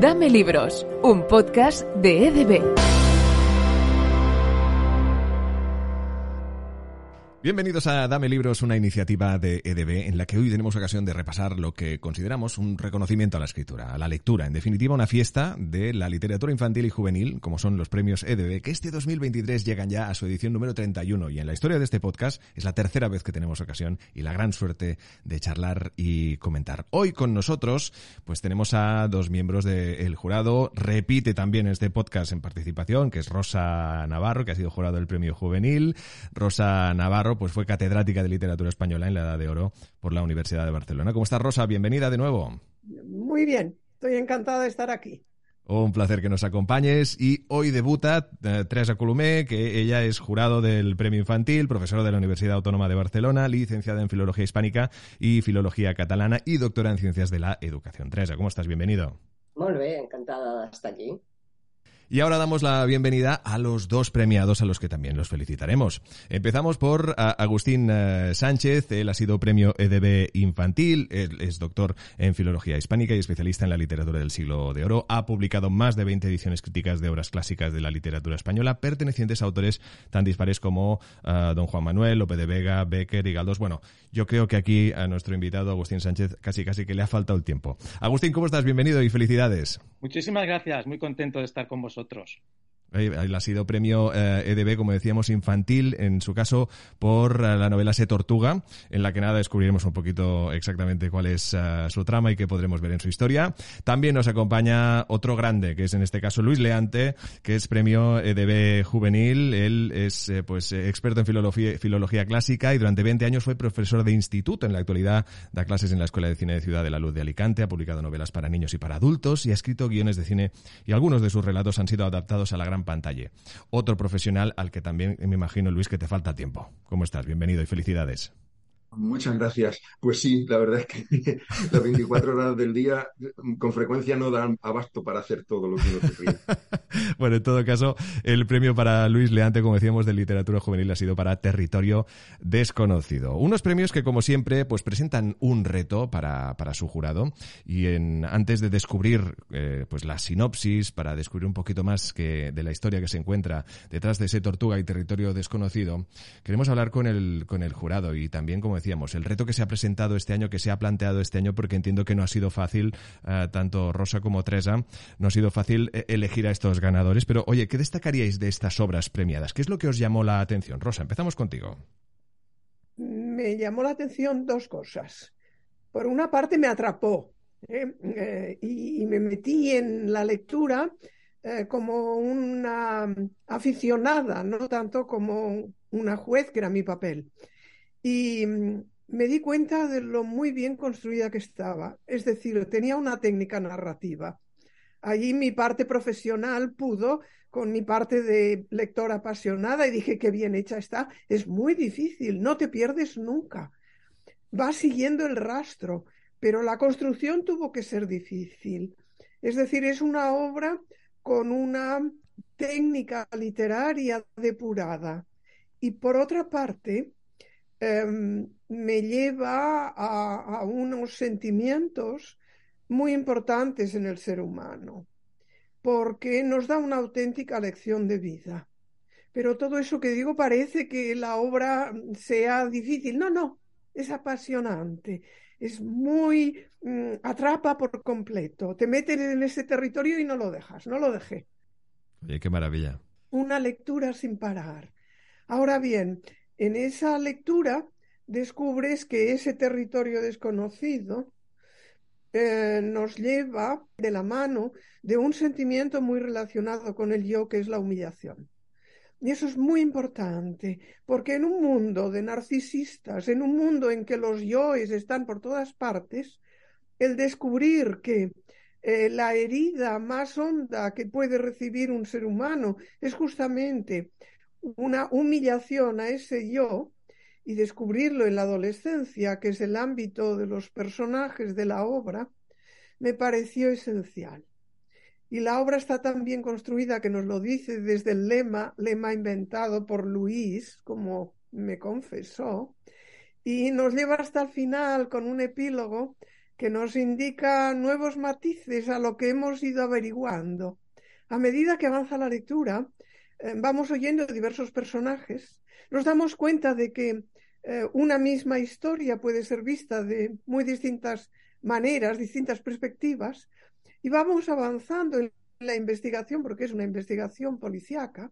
Dame Libros, un podcast de EDB. Bienvenidos a Dame Libros, una iniciativa de EDB en la que hoy tenemos ocasión de repasar lo que consideramos un reconocimiento a la escritura, a la lectura, en definitiva una fiesta de la literatura infantil y juvenil, como son los premios EDB, que este 2023 llegan ya a su edición número 31 y en la historia de este podcast es la tercera vez que tenemos ocasión y la gran suerte de charlar y comentar. Hoy con nosotros pues tenemos a dos miembros del jurado, repite también este podcast en participación, que es Rosa Navarro, que ha sido jurado del premio juvenil, Rosa Navarro pues fue catedrática de literatura española en la Edad de Oro por la Universidad de Barcelona. ¿Cómo estás, Rosa? Bienvenida de nuevo. Muy bien, estoy encantada de estar aquí. Un placer que nos acompañes. Y hoy debuta eh, Teresa Colomé, que ella es jurado del Premio Infantil, profesora de la Universidad Autónoma de Barcelona, licenciada en Filología Hispánica y Filología Catalana y doctora en Ciencias de la Educación. Teresa, ¿cómo estás? Bienvenido. Muy bien, encantada de estar aquí. Y ahora damos la bienvenida a los dos premiados a los que también los felicitaremos. Empezamos por Agustín eh, Sánchez, él ha sido premio EDB infantil, él es doctor en filología hispánica y especialista en la literatura del siglo de oro, ha publicado más de 20 ediciones críticas de obras clásicas de la literatura española pertenecientes a autores tan dispares como eh, Don Juan Manuel, Lope de Vega, Becker y Galdós. Bueno, yo creo que aquí a nuestro invitado Agustín Sánchez casi casi que le ha faltado el tiempo. Agustín, ¿cómo estás? Bienvenido y felicidades. Muchísimas gracias, muy contento de estar con vosotros. Él ha sido premio EDB, eh, e como decíamos, infantil, en su caso por eh, la novela Se Tortuga, en la que nada descubriremos un poquito exactamente cuál es eh, su trama y qué podremos ver en su historia. También nos acompaña otro grande, que es en este caso Luis Leante, que es premio EDB juvenil. Él es pues experto en filología, filología clásica y durante 20 años fue profesor de instituto. En la actualidad da clases en la Escuela de Cine de Ciudad de la Luz de Alicante, ha publicado novelas para niños y para adultos y ha escrito guiones de cine y algunos de sus relatos han sido adaptados a la gran pantalla. Otro profesional al que también me imagino, Luis, que te falta tiempo. ¿Cómo estás? Bienvenido y felicidades. Muchas gracias. Pues sí, la verdad es que las 24 horas del día con frecuencia no dan abasto para hacer todo lo que uno se bueno, en todo caso, el premio para Luis Leante, como decíamos, de literatura juvenil ha sido para Territorio Desconocido. Unos premios que, como siempre, pues presentan un reto para, su jurado. Y en, antes de descubrir eh, pues la sinopsis, para descubrir un poquito más que, de la historia que se encuentra detrás de ese Tortuga y Territorio Desconocido, queremos hablar con el, con el jurado y también, como decíamos, el reto que se ha presentado este año, que se ha planteado este año, porque entiendo que no ha sido fácil, eh, tanto Rosa como Teresa, no ha sido fácil eh, elegir a estos ganadores. Pero, oye, ¿qué destacaríais de estas obras premiadas? ¿Qué es lo que os llamó la atención? Rosa, empezamos contigo. Me llamó la atención dos cosas. Por una parte, me atrapó ¿eh? y, me metí en la lectura como una aficionada, no tanto como una juez, que era mi papel y mm, me di cuenta de lo muy bien construida que estaba. Es decir, tenía una técnica narrativa. Allí mi parte profesional pudo con mi parte de lectora apasionada y dije qué bien hecha está. Es muy difícil, no te pierdes nunca. Va siguiendo el rastro, pero la construcción tuvo que ser difícil. Es decir, es una obra con una técnica literaria depurada. Y por otra parte, Em, me lleva a, unos sentimientos muy importantes en el ser humano, porque nos da una auténtica lección de vida. Pero todo eso que digo parece que la obra sea difícil. No, no, es apasionante, es muy mm, atrapa por completo. Te meten en ese territorio y no lo dejas, no lo dejé. Oye, qué maravilla. Una lectura sin parar. Ahora bien, en esa lectura descubres que ese territorio desconocido eh, nos lleva de la mano de un sentimiento muy relacionado con el yo, que es la humillación. Y eso es muy importante, porque en un mundo de narcisistas, en un mundo en que los yoes están por todas partes, el descubrir que eh, la herida más honda que puede recibir un ser humano es justamente una humillación a ese yo y descubrirlo en la adolescencia, que es el ámbito de los personajes de la obra, me pareció esencial. Y la obra está tan bien construida que nos lo dice desde el lema, lema inventado por Luis, como me confesó, y nos lleva hasta el final con un epílogo que nos indica nuevos matices a lo que hemos ido averiguando. A medida que avanza la lectura, vamos oyendo diversos personajes, nos damos cuenta de que eh, una misma historia puede ser vista de muy distintas maneras, distintas perspectivas, y vamos avanzando en la investigación, porque es una investigación policíaca,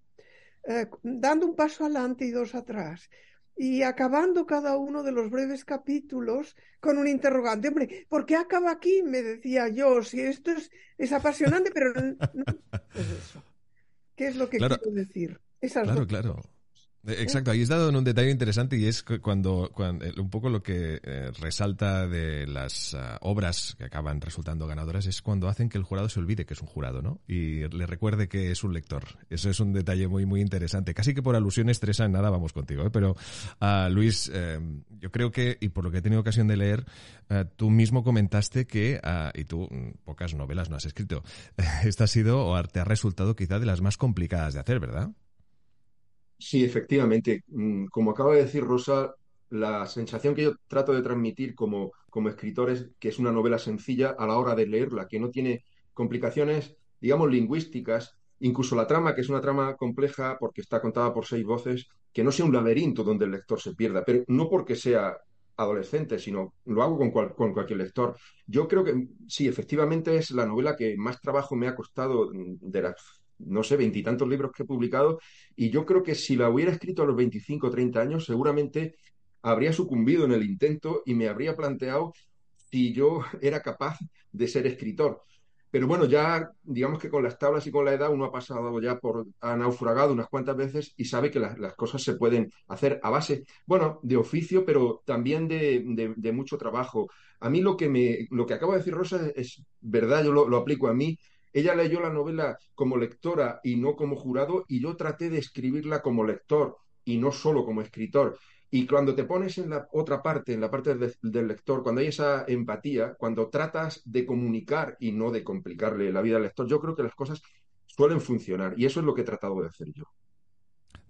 eh, dando un paso adelante y dos atrás y acabando cada uno de los breves capítulos con un interrogante. Hombre, ¿por qué acaba aquí? Me decía yo, si esto es, es apasionante, pero no, es eso. ¿Qué es lo que quiero decir? claro, claro. Eh, exacto, ahí has dado en un detalle interesante y es cuando, cuando un poco lo que eh, resalta de las ah, obras que acaban resultando ganadoras es cuando hacen que el jurado se olvide que es un jurado, ¿no? Y le recuerde que es un lector. Eso es un detalle muy, muy interesante. Casi que por alusiones, Teresa, nada vamos contigo, ¿eh? Pero, uh, Luis, yo creo que, y por lo que he tenido ocasión de leer, tú mismo comentaste que, y tú mm, pocas novelas no has escrito, esta ha sido o te ha resultado quizá de las más complicadas de hacer, ¿verdad? Sí, efectivamente. Mm, como acaba de decir Rosa, la sensación que yo trato de transmitir como, como escritor es que es una novela sencilla a la hora de leerla, que no tiene complicaciones, digamos, lingüísticas, incluso la trama, que es una trama compleja porque está contada por seis voces, que no sea un laberinto donde el lector se pierda, pero no porque sea adolescente, sino lo hago con, con cualquier lector. Yo creo que sí, efectivamente es la novela que más trabajo me ha costado de las no sé, veintitantos libros que he publicado, y yo creo que si la hubiera escrito a los 25 o 30 años, seguramente habría sucumbido en el intento y me habría planteado si yo era capaz de ser escritor. Pero bueno, ya digamos que con las tablas y con la edad uno ha pasado ya por, ha naufragado unas cuantas veces y sabe que las, cosas se pueden hacer a base, bueno, de oficio, pero también de, mucho trabajo. A mí lo que, me, lo que acaba de decir Rosa es, verdad, yo lo, aplico a mí ella leyó la novela como lectora y no como jurado y yo traté de escribirla como lector y no solo como escritor. Y cuando te pones en la otra parte, en la parte del, lector, cuando hay esa empatía, cuando tratas de comunicar y no de complicarle la vida al lector, yo creo que las cosas suelen funcionar. Y eso es lo que he tratado de hacer yo.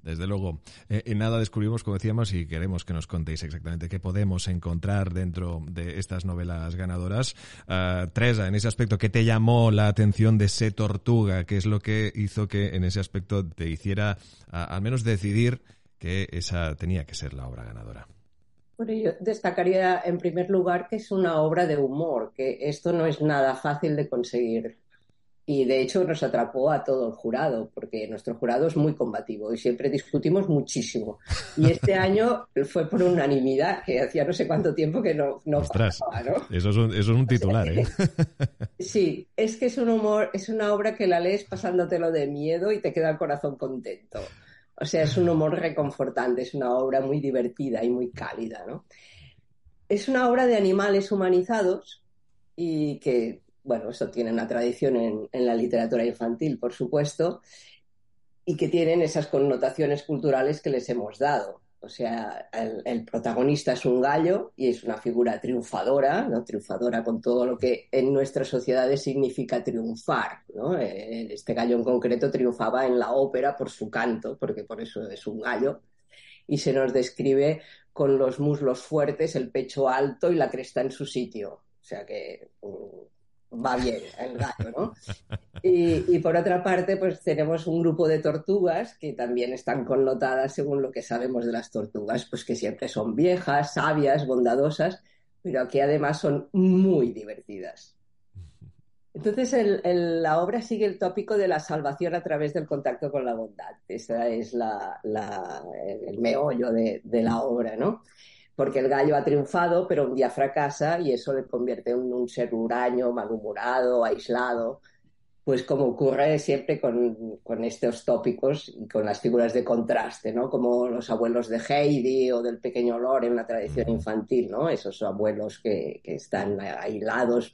Desde luego. Eh, en nada descubrimos, como decíamos, y queremos que nos contéis exactamente qué podemos encontrar dentro de estas novelas ganadoras. Uh, Teresa, en ese aspecto, ¿qué te llamó la atención de ese Tortuga? ¿Qué es lo que hizo que en ese aspecto te hiciera al menos decidir que esa tenía que ser la obra ganadora? Bueno, yo destacaría en primer lugar que es una obra de humor, que esto no es nada fácil de conseguir. Y de hecho nos atrapó a todo el jurado, porque nuestro jurado es muy combativo y siempre discutimos muchísimo. Y este año fue por unanimidad, que hacía no sé cuánto tiempo que no, no pasaba, ¿no? Eso es un, eso es un titular, ¿eh? Sí, es que es un humor, es una obra que la lees pasándotelo de miedo y te queda el corazón contento. O sea, es un humor reconfortante, es una obra muy divertida y muy cálida, ¿no? Es una obra de animales humanizados y que bueno, eso tiene una tradición en, la literatura infantil, por supuesto, y que tienen esas connotaciones culturales que les hemos dado. O sea, el, protagonista es un gallo y es una figura triunfadora, ¿no? triunfadora con todo lo que en nuestras sociedades significa triunfar. ¿no? Eh, este gallo en concreto triunfaba en la ópera por su canto, porque por eso es un gallo, y se nos describe con los muslos fuertes, el pecho alto y la cresta en su sitio. O sea que mm, va bien el gato, ¿no? Y, por otra parte, pues tenemos un grupo de tortugas que también están connotadas según lo que sabemos de las tortugas, pues que siempre son viejas, sabias, bondadosas, pero que además son muy divertidas. Entonces, la obra sigue el tópico de la salvación a través del contacto con la bondad. Ese es el meollo de, de la obra, ¿no? Porque el gallo ha triunfado, pero un día fracasa y eso le convierte en un ser huraño, malhumorado, aislado pues como ocurre siempre con, estos tópicos y con las figuras de contraste, ¿no? Como los abuelos de Heidi o del pequeño Lore en la tradición infantil, ¿no? Esos abuelos que, están aislados,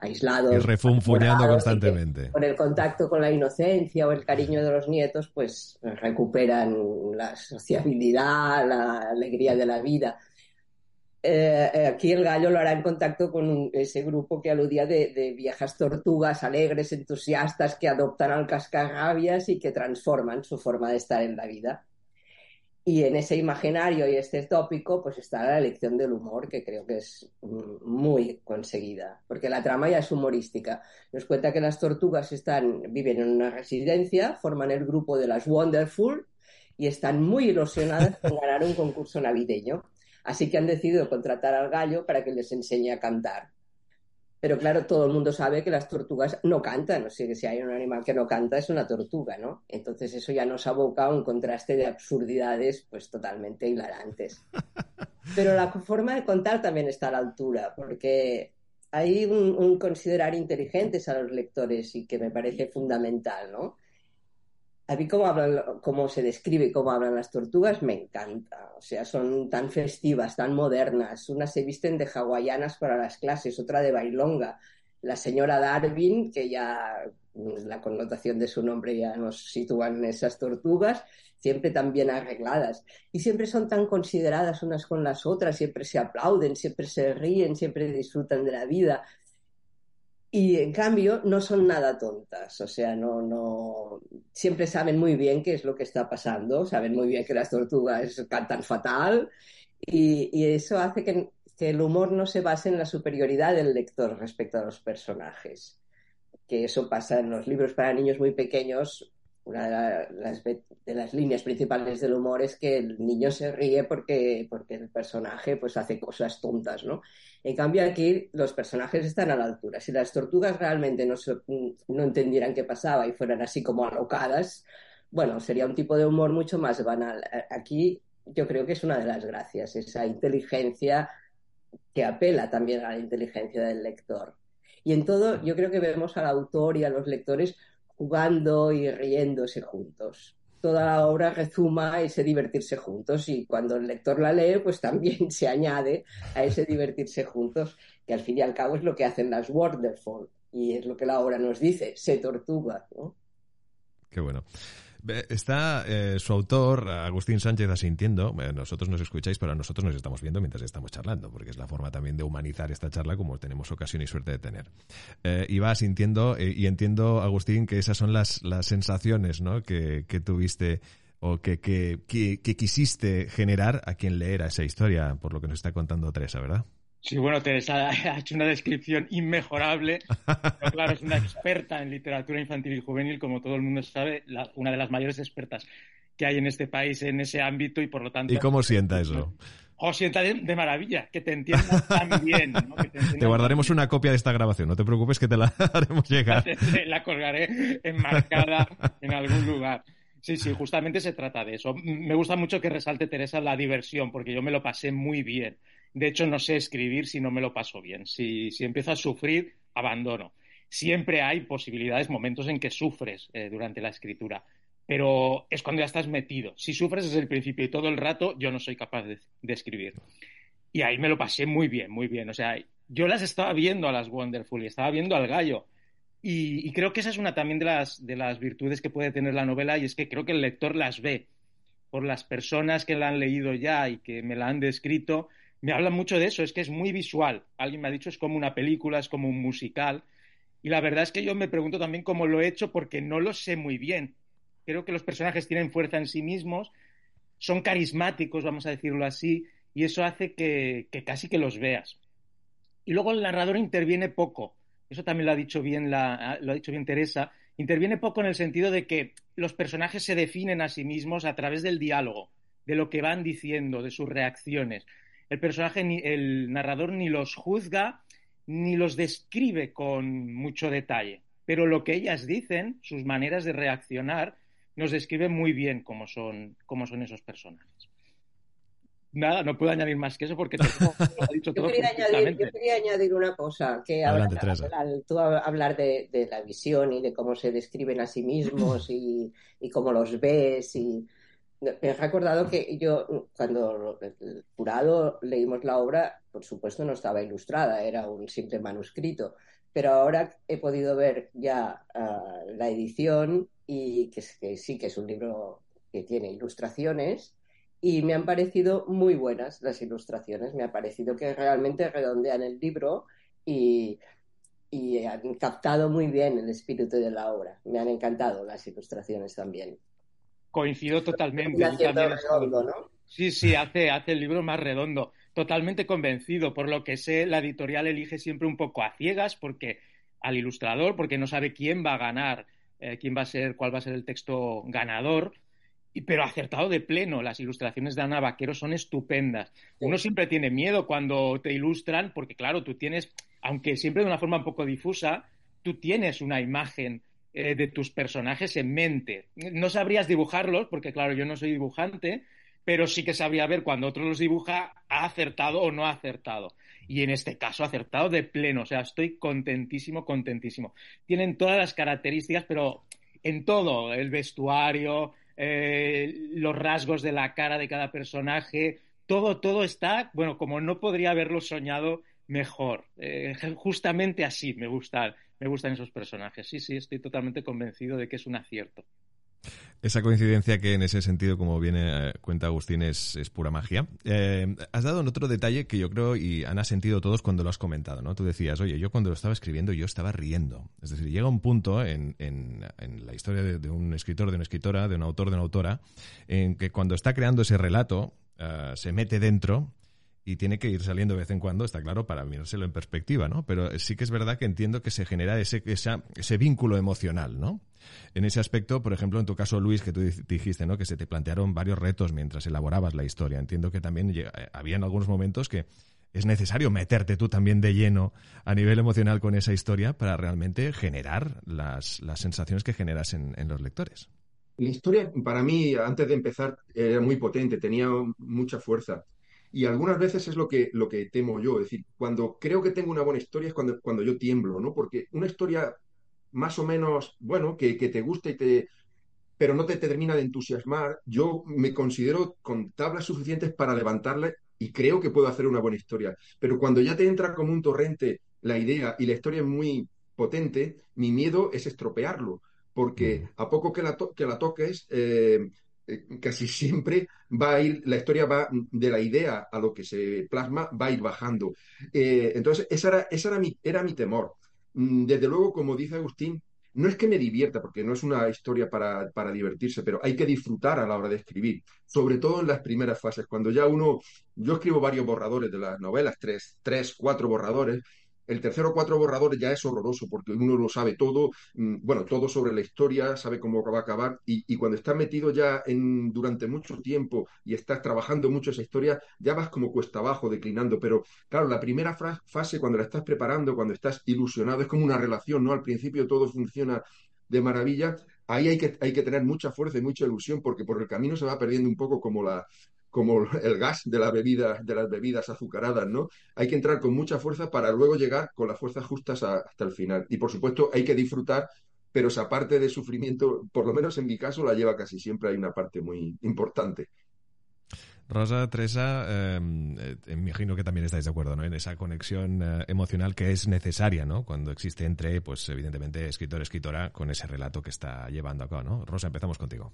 aislados. Y refunfuñando constantemente. con el contacto con la inocencia o el cariño de los nietos, pues recuperan la sociabilidad, la alegría de la vida. Eh, eh, aquí el gallo lo hará en contacto con ese grupo que aludía de, viejas tortugas alegres, entusiastas, que adoptan al cascarrabias y que transforman su forma de estar en la vida. Y en ese imaginario y este tópico, pues está la elección del humor, que creo que es mm, muy conseguida, porque la trama ya es humorística. Nos cuenta que las tortugas están, viven en una residencia, forman el grupo de las Wonderful y están muy ilusionadas con ganar un concurso navideño. Así que han decidido contratar al gallo para que les enseñe a cantar. Pero claro, todo el mundo sabe que las tortugas no cantan, o sea que si hay un animal que no canta es una tortuga, ¿no? Entonces eso ya nos aboca a un contraste de absurdidades pues totalmente hilarantes. Pero la forma de contar también está a la altura, porque hay un, un considerar inteligentes a los lectores y que me parece fundamental, ¿no? A mí cómo, hablan, cómo se describe cómo hablan las tortugas me encanta. O sea, son tan festivas, tan modernas. Unas se visten de hawaianas para las clases, otra de bailonga. La señora Darwin, que ya la connotación de su nombre ya nos sitúan esas tortugas, siempre tan bien arregladas. Y siempre son tan consideradas unas con las otras, siempre se aplauden, siempre se ríen, siempre disfrutan de la vida. Y en cambio no son nada tontas, o sea, no, no, siempre saben muy bien qué es lo que está pasando, saben muy bien que las tortugas cantan fatal y, y eso hace que, que, el humor no se base en la superioridad del lector respecto a los personajes, que eso pasa en los libros para niños muy pequeños, una de las, de las, líneas principales del humor es que el niño se ríe porque, porque el personaje pues hace cosas tontas, ¿no? En cambio aquí los personajes están a la altura. Si las tortugas realmente no, no entendieran qué pasaba y fueran así como alocadas, bueno, sería un tipo de humor mucho más banal. Aquí yo creo que es una de las gracias, esa inteligencia que apela también a la inteligencia del lector. Y en todo, yo creo que vemos al autor y a los lectores jugando y riéndose juntos. Toda la obra rezuma ese divertirse juntos y cuando el lector la lee, pues también se añade a ese divertirse juntos, que al fin y al cabo es lo que hacen las Wonderful y es lo que la obra nos dice, se tortuga. ¿no? Qué bueno. Está eh, su autor, Agustín Sánchez, asintiendo. nosotros nos escucháis, pero nosotros nos estamos viendo mientras estamos charlando, porque es la forma también de humanizar esta charla como tenemos ocasión y suerte de tener. Eh, y va asintiendo, eh, y entiendo, Agustín, que esas son las, las sensaciones ¿no? que, que tuviste o que, que, que, que quisiste generar a quien leera esa historia, por lo que nos está contando Teresa, ¿verdad? Sí, bueno, Teresa ha hecho una descripción inmejorable. Pero claro, es una experta en literatura infantil y juvenil, como todo el mundo sabe, la, una de las mayores expertas que hay en este país en ese ámbito y por lo tanto. ¿Y cómo sienta eso? Oh, sienta de, de maravilla, que te entienda tan bien. ¿no? Que te, te, guardaremos una copia de esta grabación, no te preocupes que te la haremos llegar. la colgaré enmarcada en algún lugar. Sí, sí, justamente se trata de eso. Me gusta mucho que resalte Teresa la diversión, porque yo me lo pasé muy bien. De hecho, no sé escribir si no me lo paso bien. Si, si empiezo a sufrir, abandono. Siempre hay posibilidades, momentos en que sufres eh, durante la escritura, pero es cuando ya estás metido. Si sufres desde el principio y todo el rato, yo no soy capaz de, escribir. Y ahí me lo pasé muy bien, muy bien. O sea, yo las estaba viendo a las Wonderful y estaba viendo al gallo. Y, y, creo que esa es una también de las, de las virtudes que puede tener la novela y es que creo que el lector las ve por las personas que la han leído ya y que me la han descrito me habla mucho de eso, es que es muy visual. Alguien me ha dicho es como una película, es como un musical. Y la verdad es que yo me pregunto también cómo lo he hecho porque no lo sé muy bien. Creo que los personajes tienen fuerza en sí mismos, son carismáticos, vamos a decirlo así, y eso hace que, que casi que los veas. Y luego el narrador interviene poco. Eso también lo ha dicho bien la, lo ha dicho bien Teresa. Interviene poco en el sentido de que los personajes se definen a sí mismos a través del diálogo, de lo que van diciendo, de sus reacciones el personaje, ni, el narrador ni los juzga ni los describe con mucho detalle, pero lo que ellas dicen, sus maneras de reaccionar, nos describe muy bien cómo son, cómo son esos personajes. Nada, no puedo añadir más que eso porque te lo ha dicho todo. yo, quería añadir, yo quería añadir una cosa, que Adelante, hablar, al, tú hablar de, de, la visión y de cómo se describen a sí mismos y, y cómo los ves y, he recordado que yo, cuando el jurado leímos la obra, por supuesto no estaba ilustrada, era un simple manuscrito, pero ahora he podido ver ya uh, la edición y que, sí que es un libro que tiene ilustraciones y me han parecido muy buenas las ilustraciones, me ha parecido que realmente redondean el libro y han captado muy bien el espíritu de la obra, me han encantado las ilustraciones también coincido totalmente. redondo, ¿no? Sí, sí, hace, hace el libro más redondo. Totalmente convencido. Por lo que sé, la editorial elige siempre un poco a ciegas porque al ilustrador, porque no sabe quién va a ganar, eh, quién va a ser, cuál va a ser el texto ganador. Y, pero acertado de pleno, las ilustraciones de Ana Vaquero son estupendas. Uno siempre tiene miedo cuando te ilustran, porque claro, tú tienes, aunque siempre de una forma un poco difusa, tú tienes una imagen eh, de tus personajes en mente. No sabrías dibujarlos, porque claro, yo no soy dibujante, pero sí que sabría ver cuando otro los dibuja, ha acertado o no ha acertado. Y en este caso ha acertado de pleno, o sea, estoy contentísimo, contentísimo. Tienen todas las características, pero en todo, el vestuario, eh, los rasgos de la cara de cada personaje, todo, todo está, bueno, como no podría haberlo soñado mejor. Eh, justamente así me gustan, me gustan esos personajes. Sí, sí, estoy totalmente convencido de que es un acierto. Esa coincidencia que en ese sentido, como viene eh, cuenta Agustín, es, pura magia. Eh, has dado un otro detalle que yo creo y han sentido todos cuando lo has comentado, ¿no? Tú decías, oye, yo cuando lo estaba escribiendo yo estaba riendo. Es decir, llega un punto en, en, la historia de, un escritor, de una escritora, de un autor, de una autora, en que cuando está creando ese relato, eh, se mete dentro y tiene que ir saliendo de vez en cuando, está claro, para mirárselo en perspectiva, ¿no? Pero sí que es verdad que entiendo que se genera ese, ese vínculo emocional, ¿no? En ese aspecto, por ejemplo, en tu caso, Luis, que tú dijiste, ¿no? Que se te plantearon varios retos mientras elaborabas la historia. Entiendo que también eh, había en algunos momentos que es necesario meterte tú también de lleno a nivel emocional con esa historia para realmente generar las, sensaciones que generas en, en los lectores. La historia, para mí, antes de empezar, era muy potente, tenía mucha fuerza. Y algunas veces es lo que, lo que temo yo. Es decir, cuando creo que tengo una buena historia es cuando, cuando yo tiemblo, ¿no? Porque una historia más o menos, bueno, que, te gusta y te, pero no te, termina de entusiasmar, yo me considero con tablas suficientes para levantarla y creo que puedo hacer una buena historia. Pero cuando ya te entra como un torrente la idea y la historia es muy potente, mi miedo es estropearlo, porque mm. a poco que la, que la toques, eh, casi siempre va a ir, la historia va de la idea a lo que se plasma, va a ir bajando. Eh, entonces, esa era, esa era, mi, era mi temor. Mm, desde luego, como dice Agustín, no es que me divierta, porque no es una historia para, para, divertirse, pero hay que disfrutar a la hora de escribir, sobre todo en las primeras fases, cuando ya uno, yo escribo varios borradores de las novelas, tres, tres cuatro borradores, el tercero o cuatro borradores ya es horroroso porque uno lo sabe todo, mm, bueno, todo sobre la historia, sabe cómo va a acabar y, cuando estás metido ya en, durante mucho tiempo y estás trabajando mucho esa historia, ya vas como cuesta abajo, declinando. Pero claro, la primera fase, cuando la estás preparando, cuando estás ilusionado, es como una relación, ¿no? Al principio todo funciona de maravilla, ahí hay que, hay que tener mucha fuerza y mucha ilusión porque por el camino se va perdiendo un poco como la, como el gas de, la bebida, de las bebidas azucaradas, ¿no? Hay que entrar con mucha fuerza para luego llegar con las fuerzas justas hasta el final. Y por supuesto hay que disfrutar, pero esa parte de sufrimiento, por lo menos en mi caso, la lleva casi siempre, hay una parte muy importante. Rosa, Teresa, eh, eh imagino que también estáis de acuerdo ¿no? en esa conexión eh, emocional que es necesaria ¿no? cuando existe entre, pues evidentemente, escritor-escritora con ese relato que está llevando a cabo. ¿no? Rosa, empezamos contigo.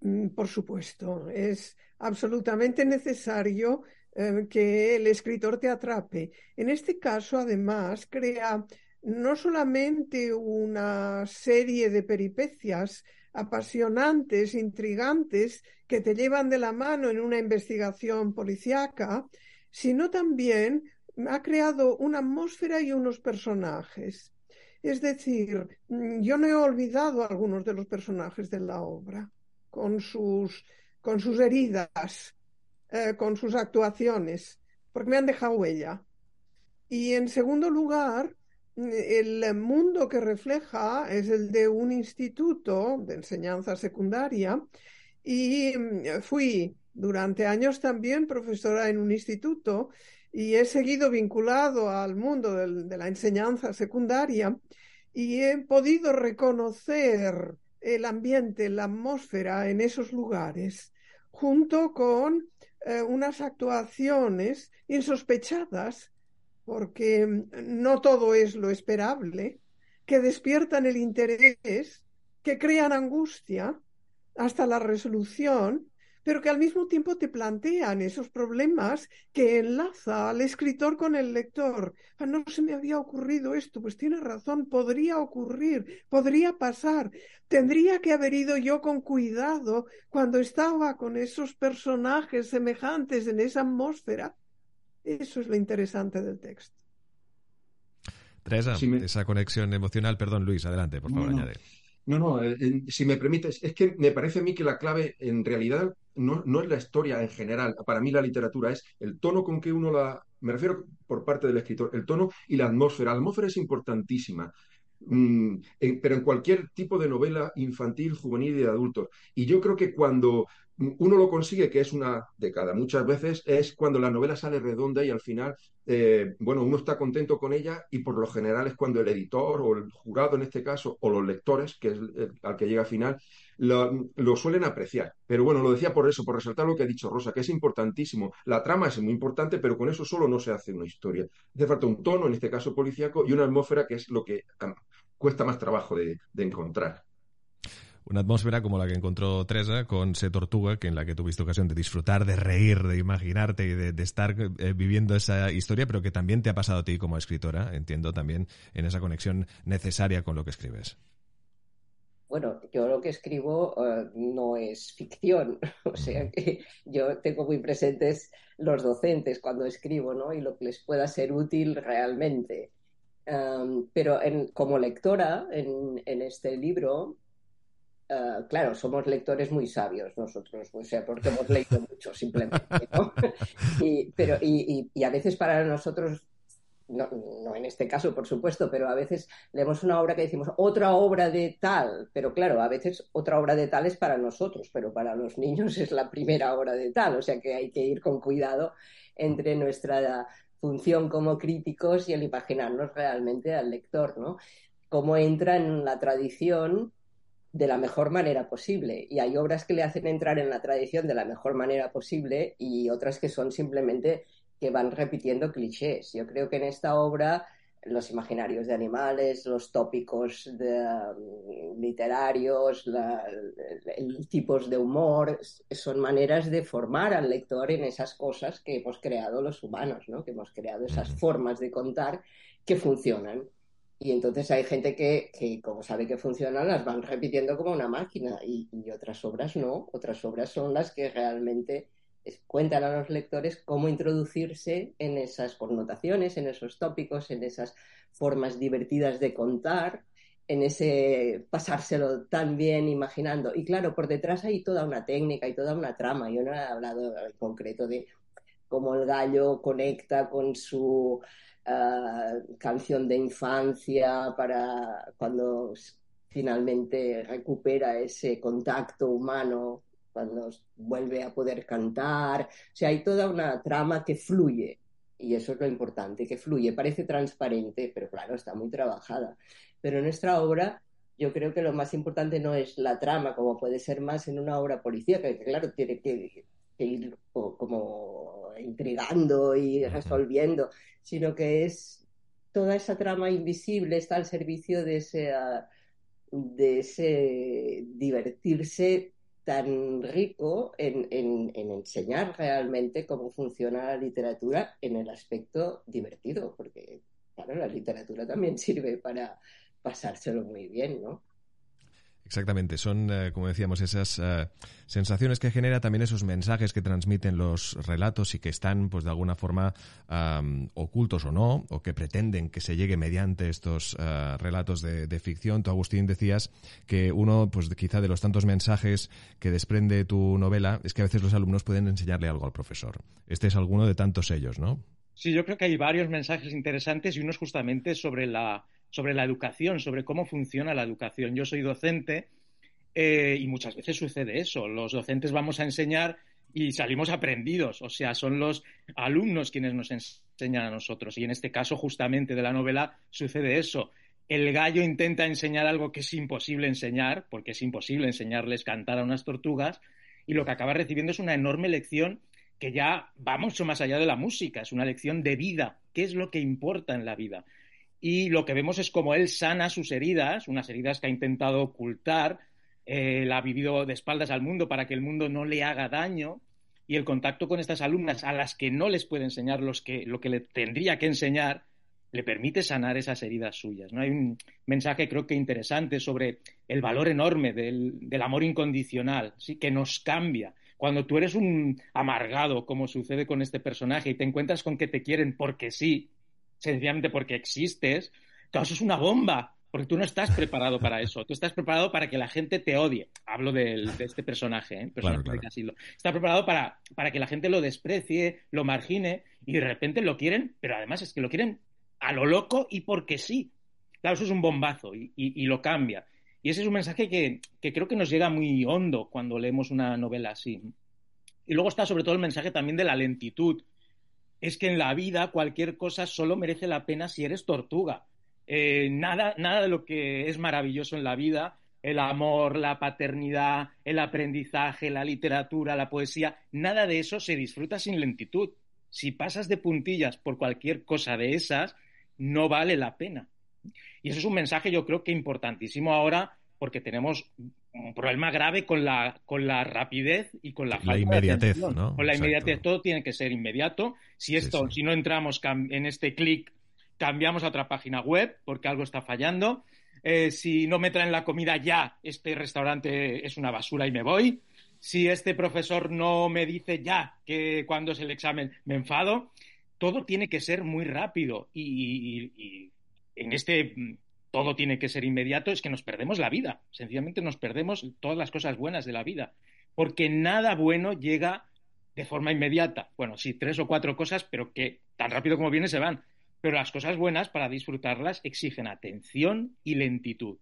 Mm, por supuesto, es absolutamente necesario eh, que el escritor te atrape. En este caso, además, crea no solamente una serie de peripecias apasionantes, intrigantes, que te llevan de la mano en una investigación policíaca, sino también ha creado una atmósfera y unos personajes. Es decir, mm, yo no he olvidado algunos de los personajes de la obra con sus, con sus heridas, eh, con sus actuaciones, porque me han dejado huella. Y en segundo lugar, el mundo que refleja es el de un instituto de enseñanza secundaria y mm, fui durante años también profesora en un instituto y he seguido vinculado al mundo de la enseñanza secundaria y he podido reconocer el ambiente, la atmósfera en esos lugares, junto con eh, unas actuaciones insospechadas, porque no todo es lo esperable, que despiertan el interés, que crean angustia hasta la resolución, pero que al mismo tiempo te plantean esos problemas que enlaza al escritor con el lector. Ah, no se me había ocurrido esto, pues tiene razón, podría ocurrir, podría pasar. Tendría que haber ido yo con cuidado cuando estaba con esos personajes semejantes en esa atmósfera. Eso es lo interesante del texto. Teresa, esa conexión emocional, perdón Luis, adelante, por favor, añade. No, no, eh, si me permites, es que me parece a mí que la clave en realidad no, no, es la historia en general. Para mí la literatura es el tono con que uno la... Me refiero por parte del escritor, el tono y la atmósfera. La atmósfera es importantísima. Mm, pero en cualquier tipo de novela infantil, juvenil y de adultos. Y yo creo que cuando uno lo consigue, que es una década, muchas veces es cuando la novela sale redonda y al final, eh, bueno, uno está contento con ella y por lo general es cuando el editor o el jurado en este caso, o los lectores, que es al que llega al final, lo, suelen apreciar. Pero bueno, lo decía por eso, por resaltar lo que ha dicho Rosa, que es importantísimo. La trama es muy importante, pero con eso solo no se hace una historia. Hace falta un tono, en este caso policíaco, y una atmósfera que es lo que cuesta más trabajo de encontrar. Una atmósfera como la que encontró Teresa con Se Tortuga, que en la que tuviste ocasión de disfrutar, de reír, de imaginarte y de, estar eh, viviendo esa historia, pero que también te ha pasado a ti como escritora, entiendo también en esa conexión necesaria con lo que escribes. Bueno, yo lo que escribo eh, no es ficción, o sea que yo tengo muy presentes los docentes cuando escribo, ¿no? Y lo que les pueda ser útil realmente. pero como lectora en, en este libro, eh, claro, somos lectores muy sabios nosotros, o sea, porque hemos leído mucho simplemente, ¿no? y, pero, y, a veces para nosotros, no, en este caso, por supuesto, pero a veces leemos una obra que decimos otra obra de tal, pero claro, a veces otra obra de tal es para nosotros, pero para los niños es la primera obra de tal, o sea que hay que ir con cuidado entre nuestra función como críticos y el imaginarnos realmente al lector, ¿no? Cómo entra en la tradición de la mejor manera posible. Y hay obras que le hacen entrar en la tradición de la mejor manera posible y otras que son simplemente que van repitiendo clichés. Yo creo que en esta obra los imaginarios de animales, los tópicos de, um, literarios, el, tipos de humor, son maneras de formar al lector en esas cosas que hemos creado los humanos, ¿no? que hemos creado esas formas de contar que funcionan. Y entonces hay gente que, que, como sabe que funcionan, las van repitiendo como una máquina y, otras obras no. Otras obras son las que realmente cuentan a los lectores cómo introducirse en esas connotaciones, en esos tópicos, en esas formas divertidas de contar, en ese pasárselo tan bien imaginando. Y claro, por detrás hay toda una técnica y toda una trama. Yo no he hablado en concreto de cómo el gallo conecta con su eh, canción de infancia para cuando finalmente recupera ese contacto humano, cuando vuelve a poder cantar. O sea, hay toda una trama que fluye. Y eso es lo importante, que fluye. Parece transparente, pero claro, está muy trabajada. Pero en nuestra obra yo creo que lo más importante no es la trama, como puede ser más en una obra policíaca, que claro, tiene que ir como intrigando y resolviendo, sino que es toda esa trama invisible está al servicio de ese, de ese divertirse tan rico en, en, enseñar realmente cómo funciona la literatura en el aspecto divertido, porque claro, la literatura también sirve para pasárselo muy bien, ¿no? Exactamente, son, eh, como decíamos, esas eh, sensaciones que genera también esos mensajes que transmiten los relatos y que están, pues, de alguna forma ocultos o no, o que pretenden que se llegue mediante estos eh, relatos de, ficción. Tú, Agustín, decías que uno, pues, quizá de los tantos mensajes que desprende tu novela es que a veces los alumnos pueden enseñarle algo al profesor. Este es alguno de tantos ellos, ¿no? Sí, yo creo que hay varios mensajes interesantes y uno es justamente sobre la sobre la educación, sobre cómo funciona la educación. Yo soy docente eh, y muchas veces sucede eso. Los docentes vamos a enseñar y salimos aprendidos, o sea, son los alumnos quienes nos enseñan a nosotros. Y en este caso, justamente de la novela, sucede eso. El gallo intenta enseñar algo que es imposible enseñar, porque es imposible enseñarles cantar a unas tortugas, y lo que acaba recibiendo es una enorme lección que ya va mucho más allá de la música, es una lección de vida, qué es lo que importa en la vida y lo que vemos es como él sana sus heridas, unas heridas que ha intentado ocultar eh, ha vivido de espaldas al mundo para que el mundo no le haga daño y el contacto con estas alumnas a las que no les puede enseñar los que, lo que le tendría que enseñar, le permite sanar esas heridas suyas. ¿no? Hay un mensaje creo que interesante sobre el valor enorme del, del amor incondicional, ¿sí? que nos cambia. Cuando tú eres un amargado, como sucede con este personaje, y te encuentras con que te quieren porque sí, sencillamente porque existes, claro, eso es una bomba, porque tú no estás preparado para eso. Tú estás preparado para que la gente te odie. Hablo de, de este personaje, ¿eh? personaje Claro, claro. Está preparado para, para que la gente lo desprecie, lo margine y de repente lo quieren, pero además es que lo quieren a lo loco y porque sí. Claro, eso es un bombazo y, y- y lo cambia. Y ese es un mensaje que, que creo que nos llega muy hondo cuando leemos una novela así. Y luego está sobre todo el mensaje también de la lentitud. Es que en la vida cualquier cosa solo merece la pena si eres tortuga. Eh, nada, nada de lo que es maravilloso en la vida, el amor, la paternidad, el aprendizaje, la literatura, la poesía, nada de eso se disfruta sin lentitud. Si pasas de puntillas por cualquier cosa de esas, no vale la pena. Y eso es un mensaje yo creo que importantísimo ahora porque tenemos un problema grave con la, con la rapidez y con la, La falta inmediatez. ¿no? Con la Exacto. inmediatez, todo tiene que ser inmediato. Si esto, sí. si no entramos en este clic, cambiamos a otra página web porque algo está fallando. Eh, si no me traen la comida ya, este restaurante es una basura y me voy. Si este profesor no me dice ya que cuando es el examen me enfado, todo tiene que ser muy rápido y, y- y en este todo tiene que ser inmediato es que nos perdemos la vida. Sencillamente nos perdemos todas las cosas buenas de la vida. Porque nada bueno llega de forma inmediata. Bueno, sí, tres o cuatro cosas, pero que tan rápido como vienen se van. Pero las cosas buenas, para disfrutarlas, exigen atención y lentitud.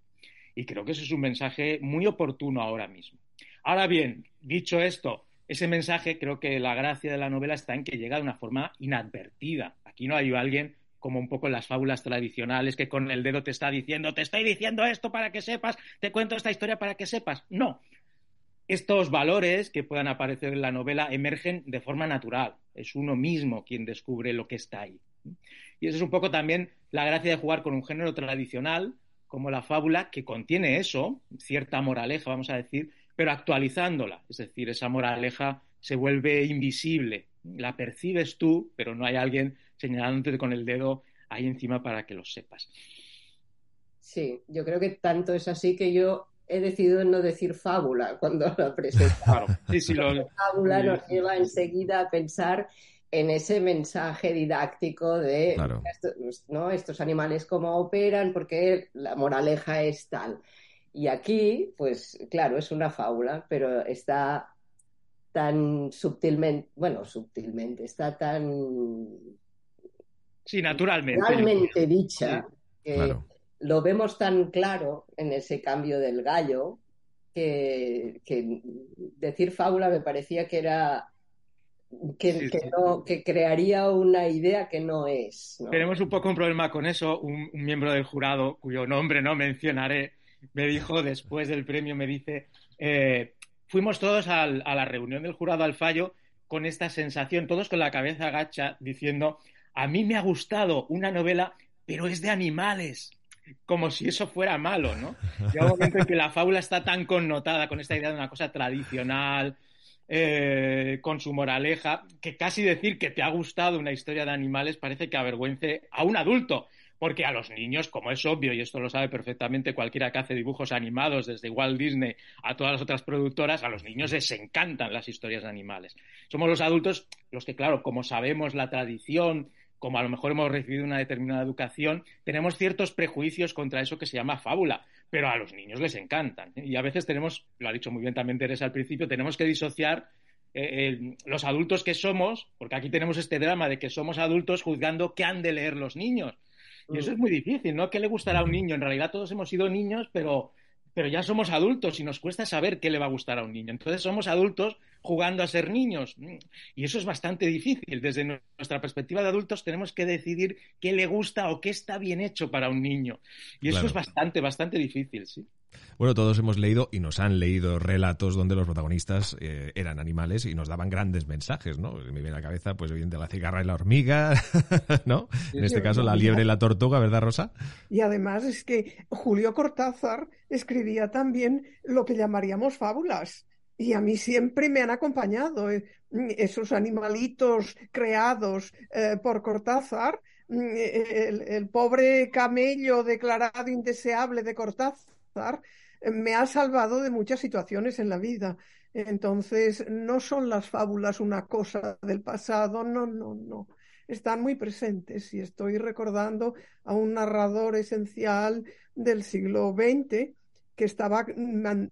Y creo que ese es un mensaje muy oportuno ahora mismo. Ahora bien, dicho esto, ese mensaje creo que la gracia de la novela está en que llega de una forma inadvertida. Aquí no hay alguien como un poco las fábulas tradicionales que con el dedo te está diciendo, te estoy diciendo esto para que sepas, te cuento esta historia para que sepas. No. Estos valores que puedan aparecer en la novela emergen de forma natural. Es uno mismo quien descubre lo que está ahí. Y eso es un poco también la gracia de jugar con un género tradicional como la fábula que contiene eso, cierta moraleja, vamos a decir, pero actualizándola. Es decir, esa moraleja se vuelve invisible. La percibes tú, pero no hay alguien señalándote con el dedo ahí encima para que lo sepas. Sí, yo creo que tanto es así que yo he decidido no decir fábula cuando la presento. Claro, sí, sí, lo, fábula nos lleva enseguida a pensar en ese mensaje didáctico de Claro. ¿no? estos animales cómo operan, porque la moraleja es tal. Y aquí, pues claro, es una fábula, pero está tan sutilmente, bueno, sutilmente, está tan sí, naturalmente. realmente dicha que Claro. lo vemos tan claro en ese cambio del gallo que, que decir fábula me parecía que era que, Sí, que sí. no, que crearía una idea que no es. ¿no? Tenemos un poco un problema con eso. Un, un miembro del jurado, cuyo nombre no mencionaré, me dijo después del premio, me dice, eh, fuimos todos al- a la reunión del jurado al fallo con esta sensación, todos con la cabeza agacha, diciendo, a mí me ha gustado una novela, pero es de animales. Como si eso fuera malo, ¿no? Llega un momento en que la fábula está tan connotada con esta idea de una cosa tradicional, eh, con su moraleja, que casi decir que te ha gustado una historia de animales parece que avergüence a un adulto. Porque a los niños, como es obvio, y esto lo sabe perfectamente cualquiera que hace dibujos animados, desde Walt Disney a todas las otras productoras, a los niños les encantan las historias de animales. Somos los adultos los que, claro, como sabemos la tradición, como a lo mejor hemos recibido una determinada educación, tenemos ciertos prejuicios contra eso que se llama fábula, pero a los niños les encantan. ¿eh? Y a veces tenemos, lo ha dicho muy bien también Teresa al principio, tenemos que disociar eh, eh, los adultos que somos, porque aquí tenemos este drama de que somos adultos juzgando qué han de leer los niños. Y eso es muy difícil, ¿no? ¿Qué le gustará a un niño? En realidad todos hemos sido niños, pero, pero ya somos adultos y nos cuesta saber qué le va a gustar a un niño. Entonces somos adultos jugando a ser niños. Y eso es bastante difícil. Desde nuestra perspectiva de adultos tenemos que decidir qué le gusta o qué está bien hecho para un niño. Y eso Claro. es bastante, bastante difícil, sí. Bueno, todos hemos leído y nos han leído relatos donde los protagonistas eh, eran animales y nos daban grandes mensajes, ¿no? Me viene a la cabeza, pues, de la cigarra y la hormiga, ¿no? En este caso, la liebre y la tortuga, ¿verdad, Rosa? Y además es que Julio Cortázar escribía también lo que llamaríamos fábulas. Y a mí siempre me han acompañado eh, esos animalitos creados eh, por Cortázar, mm, el pobre camello declarado indeseable de Cortázar, me ha salvado de muchas situaciones en la vida. Entonces, no son las fábulas una cosa del pasado, no, no, no. Están muy presentes y estoy recordando a un narrador esencial del siglo XX que estaba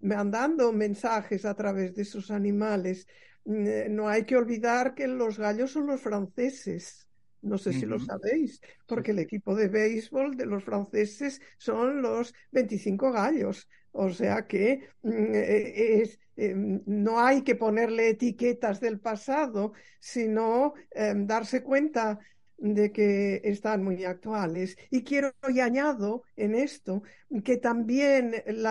mandando mensajes a través de sus animales. Mm, no hay que olvidar que los gallos son los franceses. No sé si lo sabéis, porque el equipo de béisbol de los franceses son los 25 gallos. O sea que mm, eh, es, eh, no hay que ponerle etiquetas del pasado, sino em, darse cuenta de que están muy actuales. Y quiero y añado en esto que también el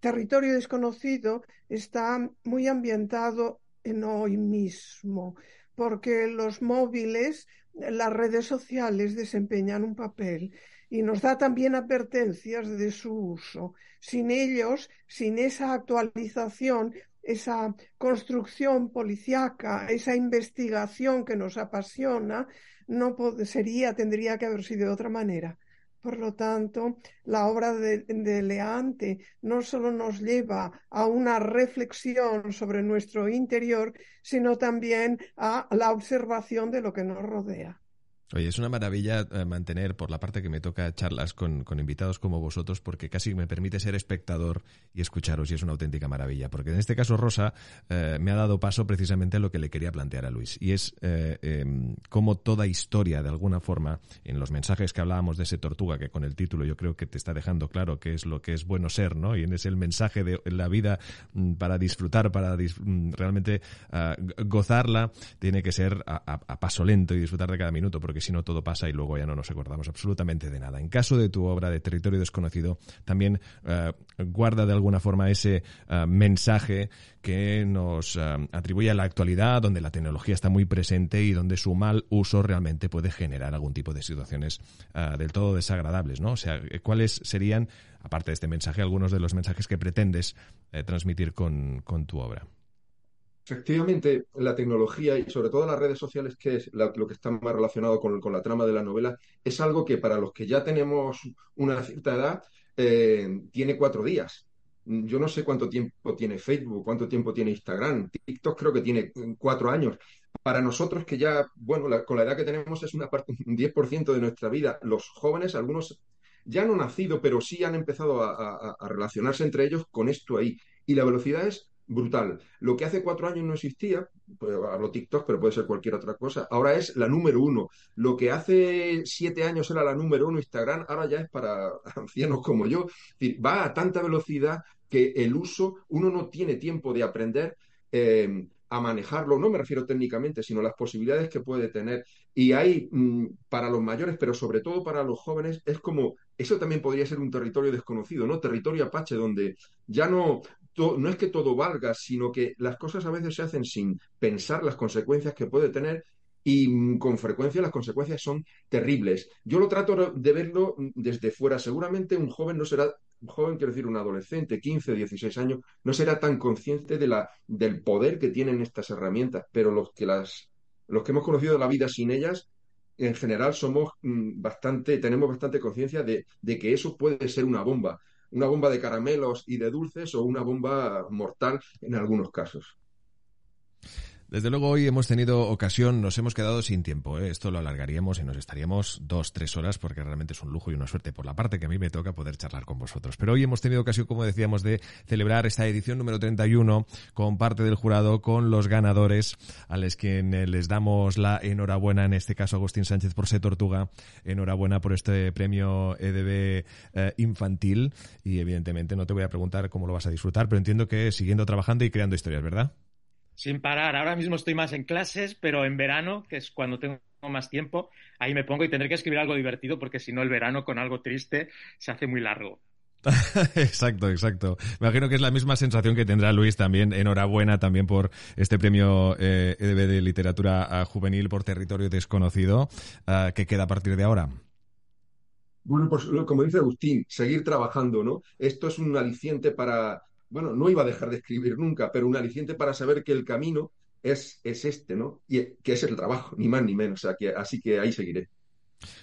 territorio desconocido está muy ambientado en hoy mismo, porque los móviles, las redes sociales desempeñan un papel y nos da también advertencias de su uso. Sin ellos, sin esa actualización, esa construcción policiaca, esa investigación que nos apasiona, no sería, tendría que haber sido de otra manera. Por lo tanto, la obra de, Leante no solo nos lleva a una reflexión sobre nuestro interior, sino también a la observación de lo que nos rodea. Oye, es una maravilla eh, mantener, por la parte que me toca, charlas con, invitados como vosotros, porque casi me permite ser espectador y escucharos, y es una auténtica maravilla. Porque en este caso, Rosa eh, me ha dado paso precisamente a lo que le quería plantear a Luis, y es eh, em, cómo toda historia, de alguna forma, en los mensajes que hablábamos de ese tortuga, que con el título yo creo que te está dejando claro qué es lo que es bueno ser, ¿no? Y en ese el mensaje de la vida mm, para disfrutar, para mm, realmente ah, gozarla, tiene que ser a, a paso lento y disfrutar de cada minuto, porque si no todo pasa y luego ya no nos acordamos absolutamente de nada. En caso de tu obra de Territorio Desconocido, también eh, guarda de alguna forma ese eh, mensaje que nos eh, atribuye a la actualidad, donde la tecnología está muy presente y donde su mal uso realmente puede generar algún tipo de situaciones del todo desagradables, ¿no? O sea, ¿cuáles serían, aparte de este mensaje, algunos de los mensajes que pretendes transmitir con tu obra? Efectivamente, la tecnología y sobre todo las redes sociales, que es lo que está más relacionado con, la trama de la novela, es algo que para los que ya tenemos una cierta edad, eh, tiene cuatro días. Yo no sé cuánto tiempo tiene Facebook, cuánto tiempo tiene Instagram. TikTok creo que tiene cuatro años. Para nosotros que ya, bueno, con la edad que tenemos es una parte, un 10% de nuestra vida. Los jóvenes, algunos ya no han nacido, pero sí han empezado a relacionarse entre ellos con esto ahí. Y la velocidad es brutal. Lo que hace cuatro años no existía, pues, hablo TikTok, pero puede ser cualquier otra cosa, ahora es la número uno. Lo que hace siete años era la número uno Instagram, ahora ya es para ancianos como yo. va a tanta velocidad que el uso, uno no tiene tiempo de aprender. Eh, a manejarlo, no me refiero técnicamente, sino las posibilidades que puede tener. Y hay mm, para los mayores, pero sobre todo para los jóvenes, es como, eso también podría ser un territorio desconocido, ¿no? Territorio apache, donde ya no, no es que todo valga, sino que las cosas a veces se hacen sin pensar las consecuencias que puede tener y mm, con frecuencia las consecuencias son terribles. Yo lo trato de verlo mm, desde fuera. Seguramente un joven no será, un joven quiero decir un adolescente, 15, 16 años, no será tan consciente de la, del poder que tienen estas herramientas, pero los que las los que hemos conocido la vida sin ellas, en general somos mm, bastante, tenemos bastante conciencia de, de que eso puede ser una bomba una bomba de caramelos y de dulces o una bomba mortal en algunos casos. Desde luego hoy hemos tenido ocasión, nos hemos quedado sin tiempo. ¿eh? Esto lo alargaríamos y nos estaríamos dos, tres horas porque realmente es un lujo y una suerte por la parte que a mí me toca poder charlar con vosotros. Pero hoy hemos tenido ocasión, como decíamos, de celebrar esta edición número 31 con parte del jurado, con los ganadores, a los que les damos la enhorabuena, en este caso Agustín Sánchez por ser tortuga, enhorabuena por este premio EDB eh, infantil y evidentemente no te voy a preguntar cómo lo vas a disfrutar, pero entiendo que siguiendo trabajando y creando historias, ¿verdad? Sin parar. Ahora mismo estoy más en clases, pero en verano, que es cuando tengo más tiempo, ahí me pongo y tendré que escribir algo divertido porque si no el verano con algo triste se hace muy largo. exacto, exacto. Me imagino que es la misma sensación que tendrá Luis también. Enhorabuena también por este premio eh, EDB de literatura juvenil por territorio desconocido uh, que queda a partir de ahora. Bueno, pues como dice Agustín, seguir trabajando, ¿no? Esto es un aliciente para, bueno, no iba a dejar de escribir nunca, pero un aliciente para saber que el camino es, es este, ¿no? Y que es el trabajo, ni más ni menos. O sea, que, así que ahí seguiré.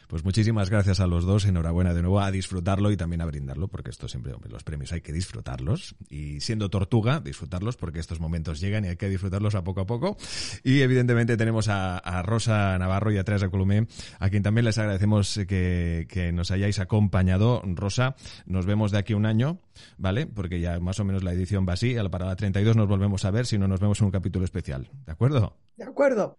Pues muchísimas gracias a los dos, enhorabuena de nuevo a disfrutarlo y también a brindarlo, porque esto siempre, los premios hay que disfrutarlos y siendo tortuga, disfrutarlos porque estos momentos llegan y hay que disfrutarlos a poco a poco. Y evidentemente tenemos a, Rosa Navarro y a Teresa Columé, a quien también les agradecemos que, que nos hayáis acompañado. Rosa, nos vemos de aquí un año, ¿vale? Porque ya más o menos la edición va así, para la 32 nos volvemos a ver, si no nos vemos en un capítulo especial, ¿de acuerdo? De acuerdo.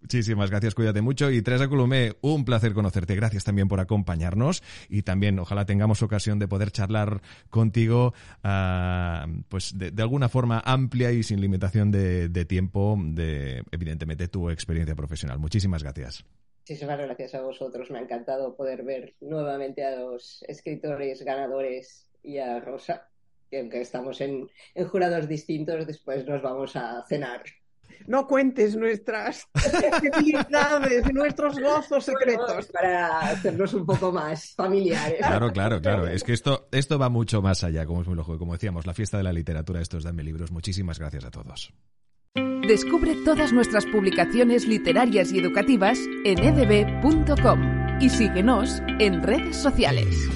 Muchísimas gracias, cuídate mucho. Y Teresa Columé, un placer conocerte. Gracias también por acompañarnos y también ojalá tengamos ocasión de poder charlar contigo uh, pues de, alguna forma amplia y sin limitación de, de, tiempo de, evidentemente, tu experiencia profesional. Muchísimas gracias. Muchísimas gracias a vosotros. Me ha encantado poder ver nuevamente a los escritores ganadores y a Rosa, que aunque estamos en, en jurados distintos, después nos vamos a cenar no cuentes nuestras debilidades, nuestros gozos secretos. Para hacernos un poco más familiares. Claro, claro, claro. Es que esto, esto va mucho más allá, como, como decíamos, la fiesta de la literatura, estos Dame Libros. Muchísimas gracias a todos. Descubre todas nuestras publicaciones literarias y educativas en edb.com y síguenos en redes sociales.